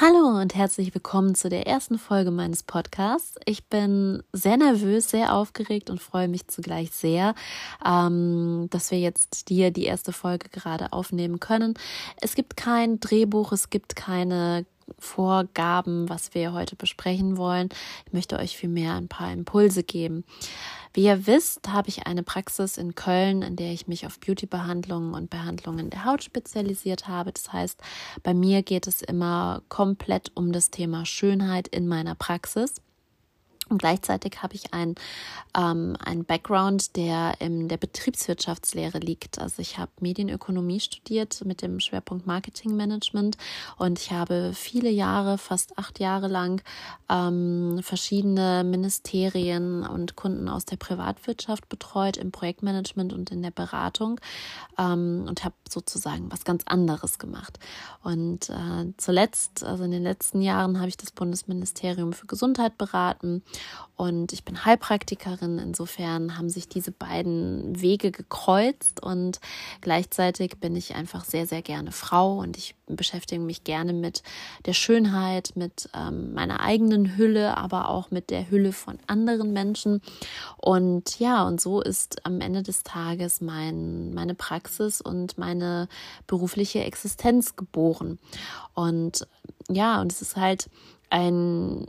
Hallo und herzlich willkommen zu der ersten Folge meines Podcasts. Ich bin sehr nervös, sehr aufgeregt und freue mich zugleich sehr, ähm, dass wir jetzt hier die erste Folge gerade aufnehmen können. Es gibt kein Drehbuch, es gibt keine Vorgaben, was wir heute besprechen wollen. Ich möchte euch vielmehr ein paar Impulse geben. Wie ihr wisst, habe ich eine Praxis in Köln, in der ich mich auf Beauty-Behandlungen und Behandlungen der Haut spezialisiert habe. Das heißt, bei mir geht es immer komplett um das Thema Schönheit in meiner Praxis. Und gleichzeitig habe ich einen, ähm, einen Background, der in der Betriebswirtschaftslehre liegt. Also ich habe Medienökonomie studiert mit dem Schwerpunkt Marketingmanagement und ich habe viele Jahre, fast acht Jahre lang, ähm, verschiedene Ministerien und Kunden aus der Privatwirtschaft betreut im Projektmanagement und in der Beratung ähm, und habe sozusagen was ganz anderes gemacht. Und äh, zuletzt, also in den letzten Jahren, habe ich das Bundesministerium für Gesundheit beraten und ich bin Heilpraktikerin. Insofern haben sich diese beiden Wege gekreuzt und gleichzeitig bin ich einfach sehr, sehr gerne Frau und ich beschäftige mich gerne mit der Schönheit, mit ähm, meiner eigenen Hülle, aber auch mit der Hülle von anderen Menschen. Und ja, und so ist am Ende des Tages mein, meine Praxis und meine berufliche Existenz geboren. Und ja, und es ist halt ein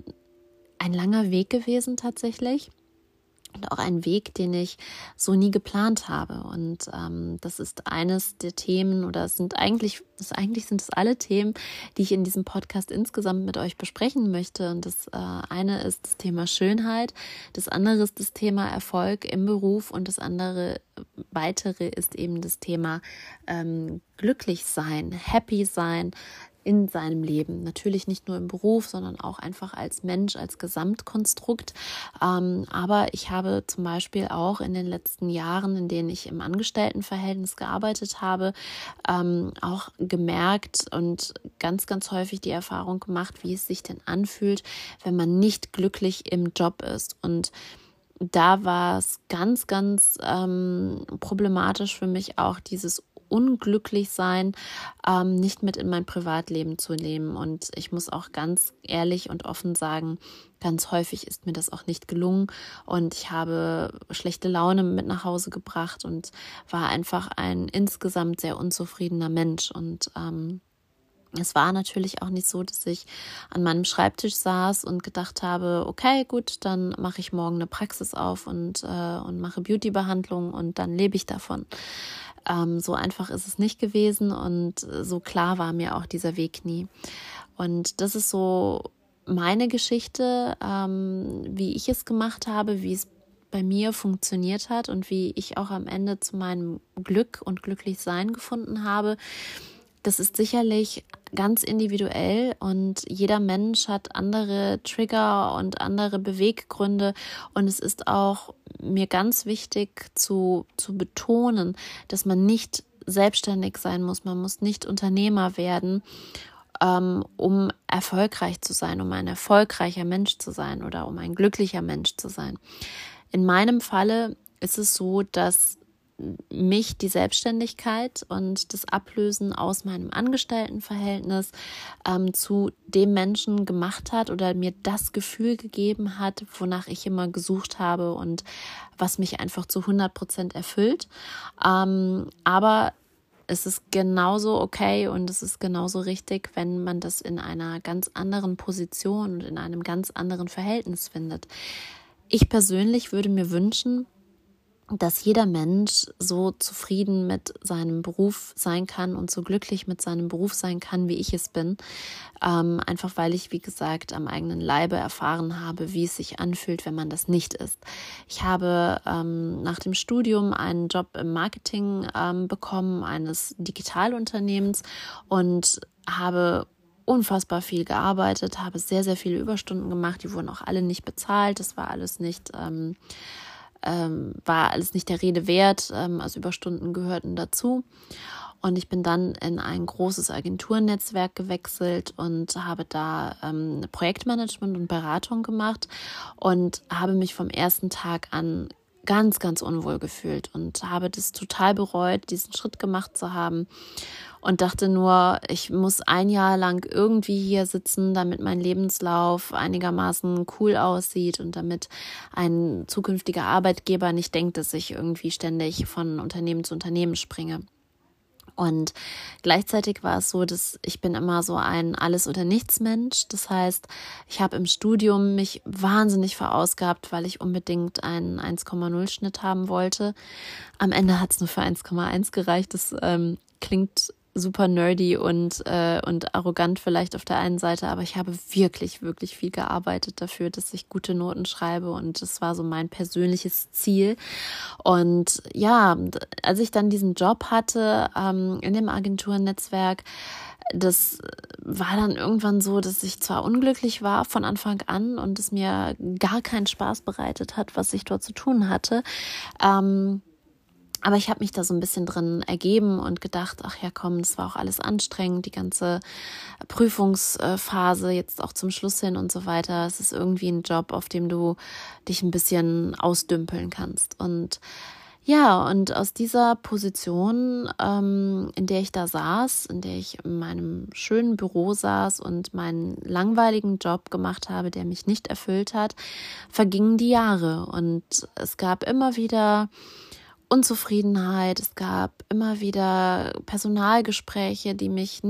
ein langer Weg gewesen tatsächlich. Und auch ein Weg, den ich so nie geplant habe. Und ähm, das ist eines der Themen, oder es sind eigentlich, das, eigentlich sind es alle Themen, die ich in diesem Podcast insgesamt mit euch besprechen möchte. Und das äh, eine ist das Thema Schönheit, das andere ist das Thema Erfolg im Beruf und das andere weitere ist eben das Thema ähm, glücklich sein, happy sein, in seinem Leben. Natürlich nicht nur im Beruf, sondern auch einfach als Mensch, als Gesamtkonstrukt. Ähm, aber ich habe zum Beispiel auch in den letzten Jahren, in denen ich im Angestelltenverhältnis gearbeitet habe, ähm, auch gemerkt und ganz, ganz häufig die Erfahrung gemacht, wie es sich denn anfühlt, wenn man nicht glücklich im Job ist. Und da war es ganz, ganz ähm, problematisch für mich auch dieses unglücklich sein, ähm, nicht mit in mein Privatleben zu nehmen. Und ich muss auch ganz ehrlich und offen sagen, ganz häufig ist mir das auch nicht gelungen. Und ich habe schlechte Laune mit nach Hause gebracht und war einfach ein insgesamt sehr unzufriedener Mensch. Und ähm, es war natürlich auch nicht so, dass ich an meinem Schreibtisch saß und gedacht habe, okay, gut, dann mache ich morgen eine Praxis auf und, äh, und mache Beauty-Behandlung und dann lebe ich davon. Ähm, so einfach ist es nicht gewesen und so klar war mir auch dieser Weg nie. Und das ist so meine Geschichte, ähm, wie ich es gemacht habe, wie es bei mir funktioniert hat und wie ich auch am Ende zu meinem Glück und Glücklichsein gefunden habe. Das ist sicherlich ganz individuell und jeder Mensch hat andere Trigger und andere Beweggründe und es ist auch mir ganz wichtig zu, zu betonen, dass man nicht selbstständig sein muss, man muss nicht Unternehmer werden, ähm, um erfolgreich zu sein, um ein erfolgreicher Mensch zu sein oder um ein glücklicher Mensch zu sein. In meinem Falle ist es so, dass mich die Selbstständigkeit und das Ablösen aus meinem Angestelltenverhältnis ähm, zu dem Menschen gemacht hat oder mir das Gefühl gegeben hat, wonach ich immer gesucht habe und was mich einfach zu 100 Prozent erfüllt. Ähm, aber es ist genauso okay und es ist genauso richtig, wenn man das in einer ganz anderen Position und in einem ganz anderen Verhältnis findet. Ich persönlich würde mir wünschen, dass jeder Mensch so zufrieden mit seinem Beruf sein kann und so glücklich mit seinem Beruf sein kann, wie ich es bin. Ähm, einfach weil ich, wie gesagt, am eigenen Leibe erfahren habe, wie es sich anfühlt, wenn man das nicht ist. Ich habe ähm, nach dem Studium einen Job im Marketing ähm, bekommen, eines Digitalunternehmens und habe unfassbar viel gearbeitet, habe sehr, sehr viele Überstunden gemacht. Die wurden auch alle nicht bezahlt. Das war alles nicht ähm, war alles nicht der Rede wert, ähm, also Überstunden gehörten dazu. Und ich bin dann in ein großes Agenturnetzwerk gewechselt und habe da ähm, Projektmanagement und Beratung gemacht und habe mich vom ersten Tag an ganz, ganz unwohl gefühlt und habe das total bereut, diesen Schritt gemacht zu haben und dachte nur, ich muss ein Jahr lang irgendwie hier sitzen, damit mein Lebenslauf einigermaßen cool aussieht und damit ein zukünftiger Arbeitgeber nicht denkt, dass ich irgendwie ständig von Unternehmen zu Unternehmen springe. Und gleichzeitig war es so, dass ich bin immer so ein Alles- oder Nichts-Mensch. Das heißt, ich habe im Studium mich wahnsinnig verausgabt, weil ich unbedingt einen 1,0-Schnitt haben wollte. Am Ende hat es nur für 1,1 gereicht. Das ähm, klingt super nerdy und, äh, und arrogant vielleicht auf der einen Seite, aber ich habe wirklich, wirklich viel gearbeitet dafür, dass ich gute Noten schreibe und das war so mein persönliches Ziel. Und ja, als ich dann diesen Job hatte ähm, in dem Agenturnetzwerk, das war dann irgendwann so, dass ich zwar unglücklich war von Anfang an und es mir gar keinen Spaß bereitet hat, was ich dort zu tun hatte. Ähm, aber ich habe mich da so ein bisschen drin ergeben und gedacht, ach ja, komm, das war auch alles anstrengend, die ganze Prüfungsphase jetzt auch zum Schluss hin und so weiter. Es ist irgendwie ein Job, auf dem du dich ein bisschen ausdümpeln kannst. Und ja, und aus dieser Position, ähm, in der ich da saß, in der ich in meinem schönen Büro saß und meinen langweiligen Job gemacht habe, der mich nicht erfüllt hat, vergingen die Jahre und es gab immer wieder Unzufriedenheit. Es gab immer wieder Personalgespräche, die mich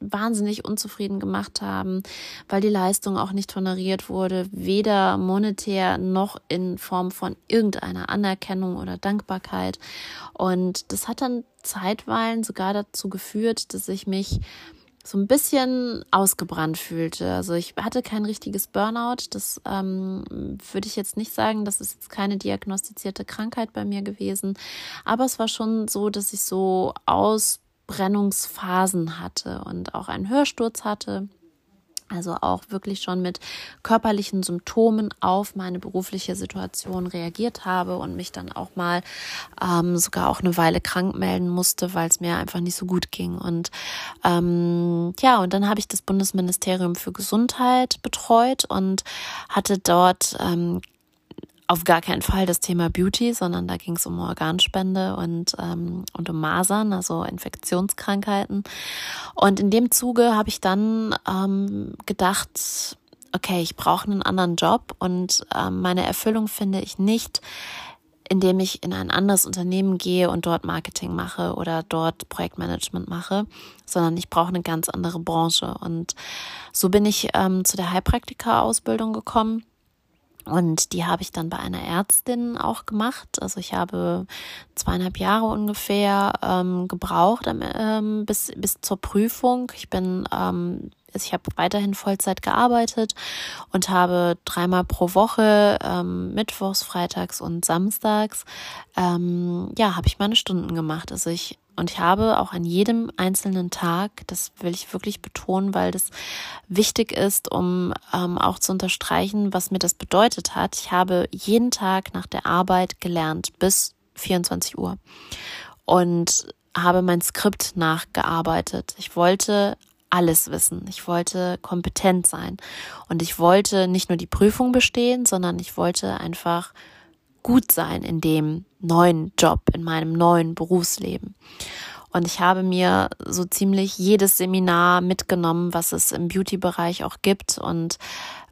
wahnsinnig unzufrieden gemacht haben, weil die Leistung auch nicht honoriert wurde, weder monetär noch in Form von irgendeiner Anerkennung oder Dankbarkeit. Und das hat dann zeitweilen sogar dazu geführt, dass ich mich so ein bisschen ausgebrannt fühlte. Also ich hatte kein richtiges Burnout. Das ähm, würde ich jetzt nicht sagen. Das ist jetzt keine diagnostizierte Krankheit bei mir gewesen. Aber es war schon so, dass ich so Ausbrennungsphasen hatte und auch einen Hörsturz hatte also auch wirklich schon mit körperlichen Symptomen auf meine berufliche Situation reagiert habe und mich dann auch mal ähm, sogar auch eine Weile krank melden musste, weil es mir einfach nicht so gut ging. Und ähm, ja, und dann habe ich das Bundesministerium für Gesundheit betreut und hatte dort ähm, auf gar keinen Fall das Thema Beauty, sondern da ging es um Organspende und, ähm, und um Masern, also Infektionskrankheiten. Und in dem Zuge habe ich dann ähm, gedacht, okay, ich brauche einen anderen Job und ähm, meine Erfüllung finde ich nicht, indem ich in ein anderes Unternehmen gehe und dort Marketing mache oder dort Projektmanagement mache, sondern ich brauche eine ganz andere Branche. Und so bin ich ähm, zu der Heilpraktiker-Ausbildung gekommen und die habe ich dann bei einer Ärztin auch gemacht. Also ich habe zweieinhalb Jahre ungefähr ähm, gebraucht ähm, bis, bis zur Prüfung. Ich bin, ähm, also ich habe weiterhin Vollzeit gearbeitet und habe dreimal pro Woche, ähm, mittwochs, freitags und samstags, ähm, ja, habe ich meine Stunden gemacht. Also ich und ich habe auch an jedem einzelnen Tag, das will ich wirklich betonen, weil das wichtig ist, um ähm, auch zu unterstreichen, was mir das bedeutet hat. Ich habe jeden Tag nach der Arbeit gelernt bis 24 Uhr und habe mein Skript nachgearbeitet. Ich wollte alles wissen. Ich wollte kompetent sein und ich wollte nicht nur die Prüfung bestehen, sondern ich wollte einfach gut sein in dem neuen Job, in meinem neuen Berufsleben. Und ich habe mir so ziemlich jedes Seminar mitgenommen, was es im Beauty-Bereich auch gibt. Und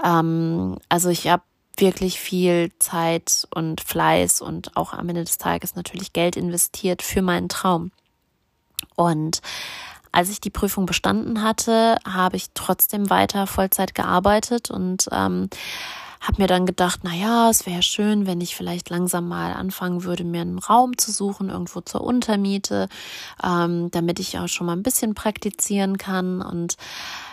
ähm, also ich habe wirklich viel Zeit und Fleiß und auch am Ende des Tages natürlich Geld investiert für meinen Traum. Und als ich die Prüfung bestanden hatte, habe ich trotzdem weiter Vollzeit gearbeitet und ähm, habe mir dann gedacht, na ja, es wäre schön, wenn ich vielleicht langsam mal anfangen würde, mir einen Raum zu suchen, irgendwo zur Untermiete, ähm, damit ich auch schon mal ein bisschen praktizieren kann. Und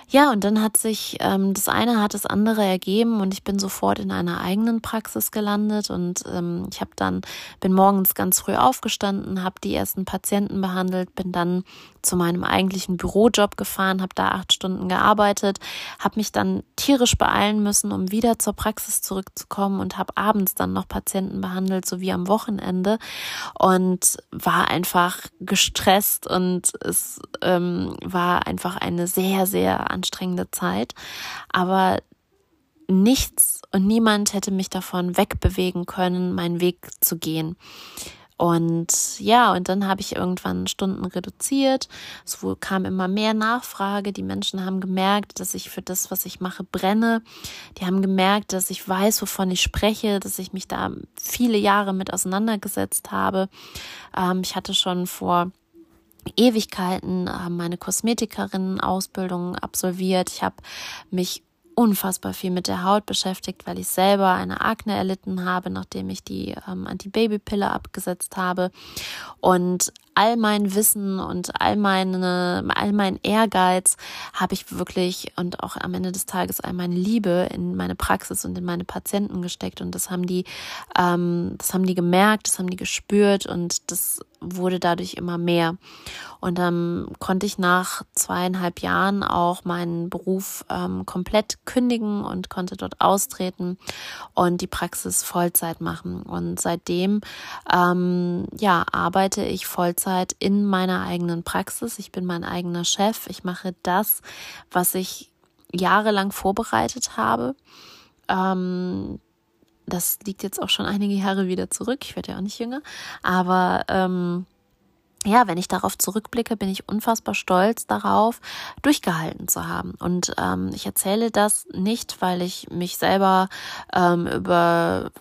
ja, und dann hat sich ähm, das eine hat das andere ergeben und ich bin sofort in einer eigenen Praxis gelandet und ähm, ich habe dann bin morgens ganz früh aufgestanden, habe die ersten Patienten behandelt, bin dann zu meinem eigentlichen Bürojob gefahren, habe da acht Stunden gearbeitet, habe mich dann tierisch beeilen müssen, um wieder zur Praxis zurückzukommen und habe abends dann noch Patienten behandelt, so wie am Wochenende und war einfach gestresst und es ähm, war einfach eine sehr, sehr anstrengende Zeit. Aber nichts und niemand hätte mich davon wegbewegen können, meinen Weg zu gehen. Und ja, und dann habe ich irgendwann Stunden reduziert. Es kam immer mehr Nachfrage. Die Menschen haben gemerkt, dass ich für das, was ich mache, brenne. Die haben gemerkt, dass ich weiß, wovon ich spreche, dass ich mich da viele Jahre mit auseinandergesetzt habe. Ähm, ich hatte schon vor Ewigkeiten äh, meine Kosmetikerin-Ausbildung absolviert. Ich habe mich unfassbar viel mit der Haut beschäftigt, weil ich selber eine Akne erlitten habe, nachdem ich die ähm, Antibabypille abgesetzt habe. Und all mein Wissen und all meine, all mein Ehrgeiz habe ich wirklich und auch am Ende des Tages all meine Liebe in meine Praxis und in meine Patienten gesteckt und das haben die, ähm, das haben die gemerkt, das haben die gespürt und das wurde dadurch immer mehr. Und dann konnte ich nach zweieinhalb Jahren auch meinen Beruf ähm, komplett kündigen und konnte dort austreten und die Praxis Vollzeit machen. Und seitdem ähm, ja arbeite ich Vollzeit Vollzeit in meiner eigenen Praxis. Ich bin mein eigener Chef. Ich mache das, was ich jahrelang vorbereitet habe. Ähm, das liegt jetzt auch schon einige Jahre wieder zurück. Ich werde ja auch nicht jünger. Aber ähm, ja, wenn ich darauf zurückblicke, bin ich unfassbar stolz darauf, durchgehalten zu haben. Und ähm, ich erzähle das nicht, weil ich mich selber ähm, über,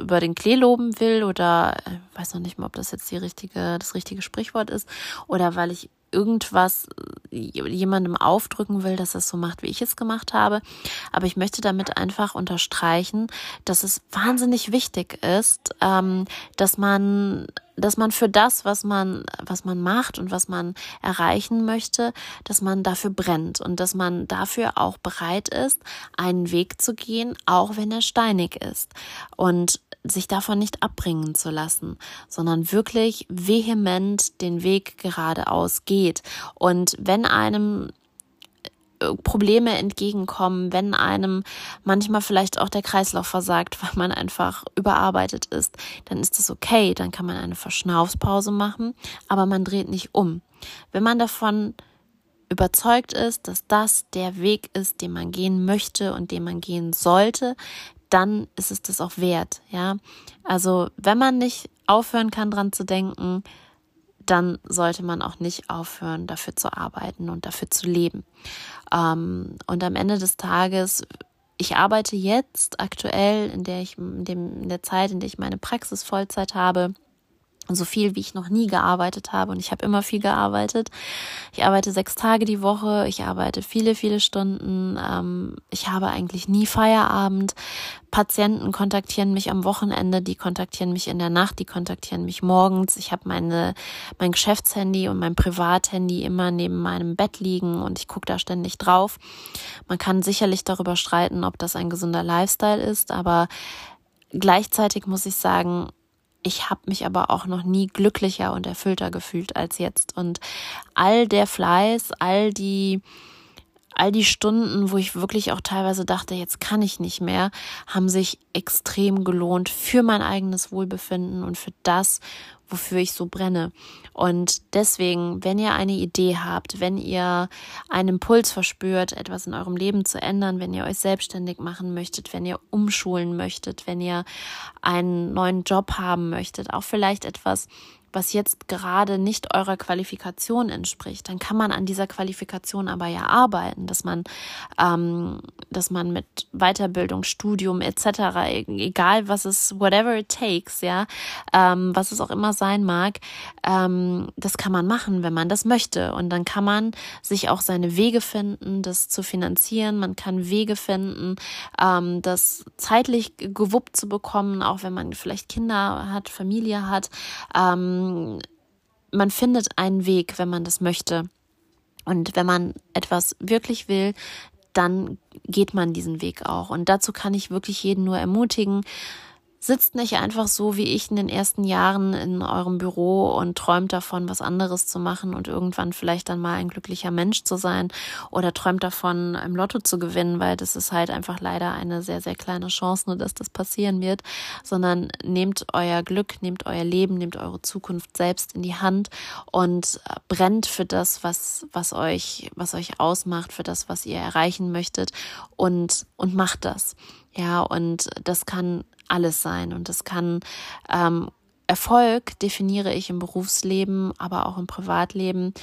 über den Klee loben will oder äh, weiß noch nicht mal, ob das jetzt die richtige, das richtige Sprichwort ist, oder weil ich irgendwas äh, jemandem aufdrücken will, dass er es so macht, wie ich es gemacht habe. Aber ich möchte damit einfach unterstreichen, dass es wahnsinnig wichtig ist, ähm, dass man dass man für das, was man, was man macht und was man erreichen möchte, dass man dafür brennt und dass man dafür auch bereit ist, einen Weg zu gehen, auch wenn er steinig ist. Und sich davon nicht abbringen zu lassen, sondern wirklich vehement den Weg geradeaus geht. Und wenn einem äh, Probleme entgegenkommen, wenn einem manchmal vielleicht auch der Kreislauf versagt, weil man einfach überarbeitet ist, dann ist es okay, dann kann man eine Verschnaufspause machen, aber man dreht nicht um. Wenn man davon überzeugt ist, dass das der Weg ist, den man gehen möchte und den man gehen sollte, dann ist es das auch wert, ja. Also, wenn man nicht aufhören kann, dran zu denken, dann sollte man auch nicht aufhören, dafür zu arbeiten und dafür zu leben. Ähm, und am Ende des Tages, ich arbeite jetzt aktuell, in der ich, in, dem, in der Zeit, in der ich meine Praxis Vollzeit habe, so viel, wie ich noch nie gearbeitet habe. Und ich habe immer viel gearbeitet. Ich arbeite sechs Tage die Woche. Ich arbeite viele, viele Stunden. Ähm, ich habe eigentlich nie Feierabend. Patienten kontaktieren mich am Wochenende, die kontaktieren mich in der Nacht, die kontaktieren mich morgens. Ich habe meine mein Geschäftshandy und mein Privathandy immer neben meinem Bett liegen und ich gucke da ständig drauf. Man kann sicherlich darüber streiten, ob das ein gesunder Lifestyle ist, aber gleichzeitig muss ich sagen, ich habe mich aber auch noch nie glücklicher und erfüllter gefühlt als jetzt. Und all der Fleiß, all die, all die Stunden, wo ich wirklich auch teilweise dachte, jetzt kann ich nicht mehr, haben sich extrem gelohnt für mein eigenes Wohlbefinden und für das, wofür ich so brenne. Und deswegen, wenn ihr eine Idee habt, wenn ihr einen Impuls verspürt, etwas in eurem Leben zu ändern, wenn ihr euch selbstständig machen möchtet, wenn ihr umschulen möchtet, wenn ihr einen neuen Job haben möchtet, auch vielleicht etwas was jetzt gerade nicht eurer Qualifikation entspricht, dann kann man an dieser Qualifikation aber ja arbeiten, dass man, ähm, dass man mit Weiterbildung, Studium etc., egal was es, whatever it takes, ja, ähm, was es auch immer sein mag, ähm, das kann man machen, wenn man das möchte. Und dann kann man sich auch seine Wege finden, das zu finanzieren. Man kann Wege finden, ähm, das zeitlich gewuppt zu bekommen, auch wenn man vielleicht Kinder hat, Familie hat. Ähm, man findet einen Weg, wenn man das möchte. Und wenn man etwas wirklich will, dann geht man diesen Weg auch. Und dazu kann ich wirklich jeden nur ermutigen, sitzt nicht einfach so wie ich in den ersten Jahren in eurem Büro und träumt davon, was anderes zu machen und irgendwann vielleicht dann mal ein glücklicher Mensch zu sein oder träumt davon, im Lotto zu gewinnen, weil das ist halt einfach leider eine sehr, sehr kleine Chance, nur dass das passieren wird, sondern nehmt euer Glück, nehmt euer Leben, nehmt eure Zukunft selbst in die Hand und brennt für das, was, was euch, was euch ausmacht, für das, was ihr erreichen möchtet und, und macht das. Ja, und das kann alles sein. Und das kann ähm, Erfolg definiere ich im Berufsleben, aber auch im Privatleben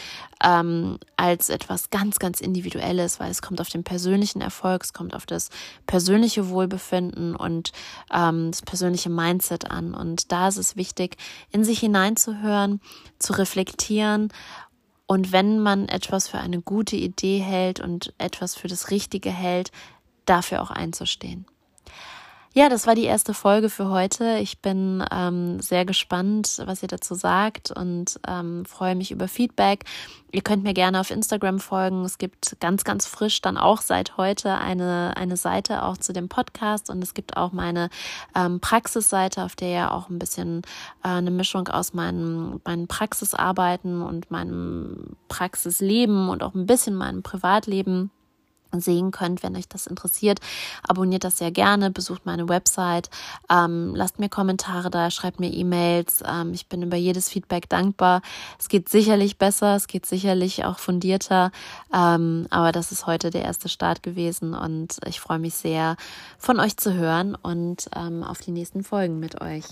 ähm, als etwas ganz, ganz Individuelles, weil es kommt auf den persönlichen Erfolg, es kommt auf das persönliche Wohlbefinden und ähm, das persönliche Mindset an. Und da ist es wichtig, in sich hineinzuhören, zu reflektieren und wenn man etwas für eine gute Idee hält und etwas für das Richtige hält, dafür auch einzustehen. Ja, das war die erste Folge für heute. Ich bin ähm, sehr gespannt, was ihr dazu sagt und ähm, freue mich über Feedback. Ihr könnt mir gerne auf Instagram folgen. Es gibt ganz, ganz frisch dann auch seit heute eine, eine Seite auch zu dem Podcast und es gibt auch meine ähm, Praxisseite, auf der ja auch ein bisschen äh, eine Mischung aus meinen, meinen Praxisarbeiten und meinem Praxisleben und auch ein bisschen meinem Privatleben sehen könnt, wenn euch das interessiert. Abonniert das sehr gerne, besucht meine Website, ähm, lasst mir Kommentare da, schreibt mir E-Mails. Ähm, ich bin über jedes Feedback dankbar. Es geht sicherlich besser, es geht sicherlich auch fundierter, ähm, aber das ist heute der erste Start gewesen und ich freue mich sehr, von euch zu hören und ähm, auf die nächsten Folgen mit euch.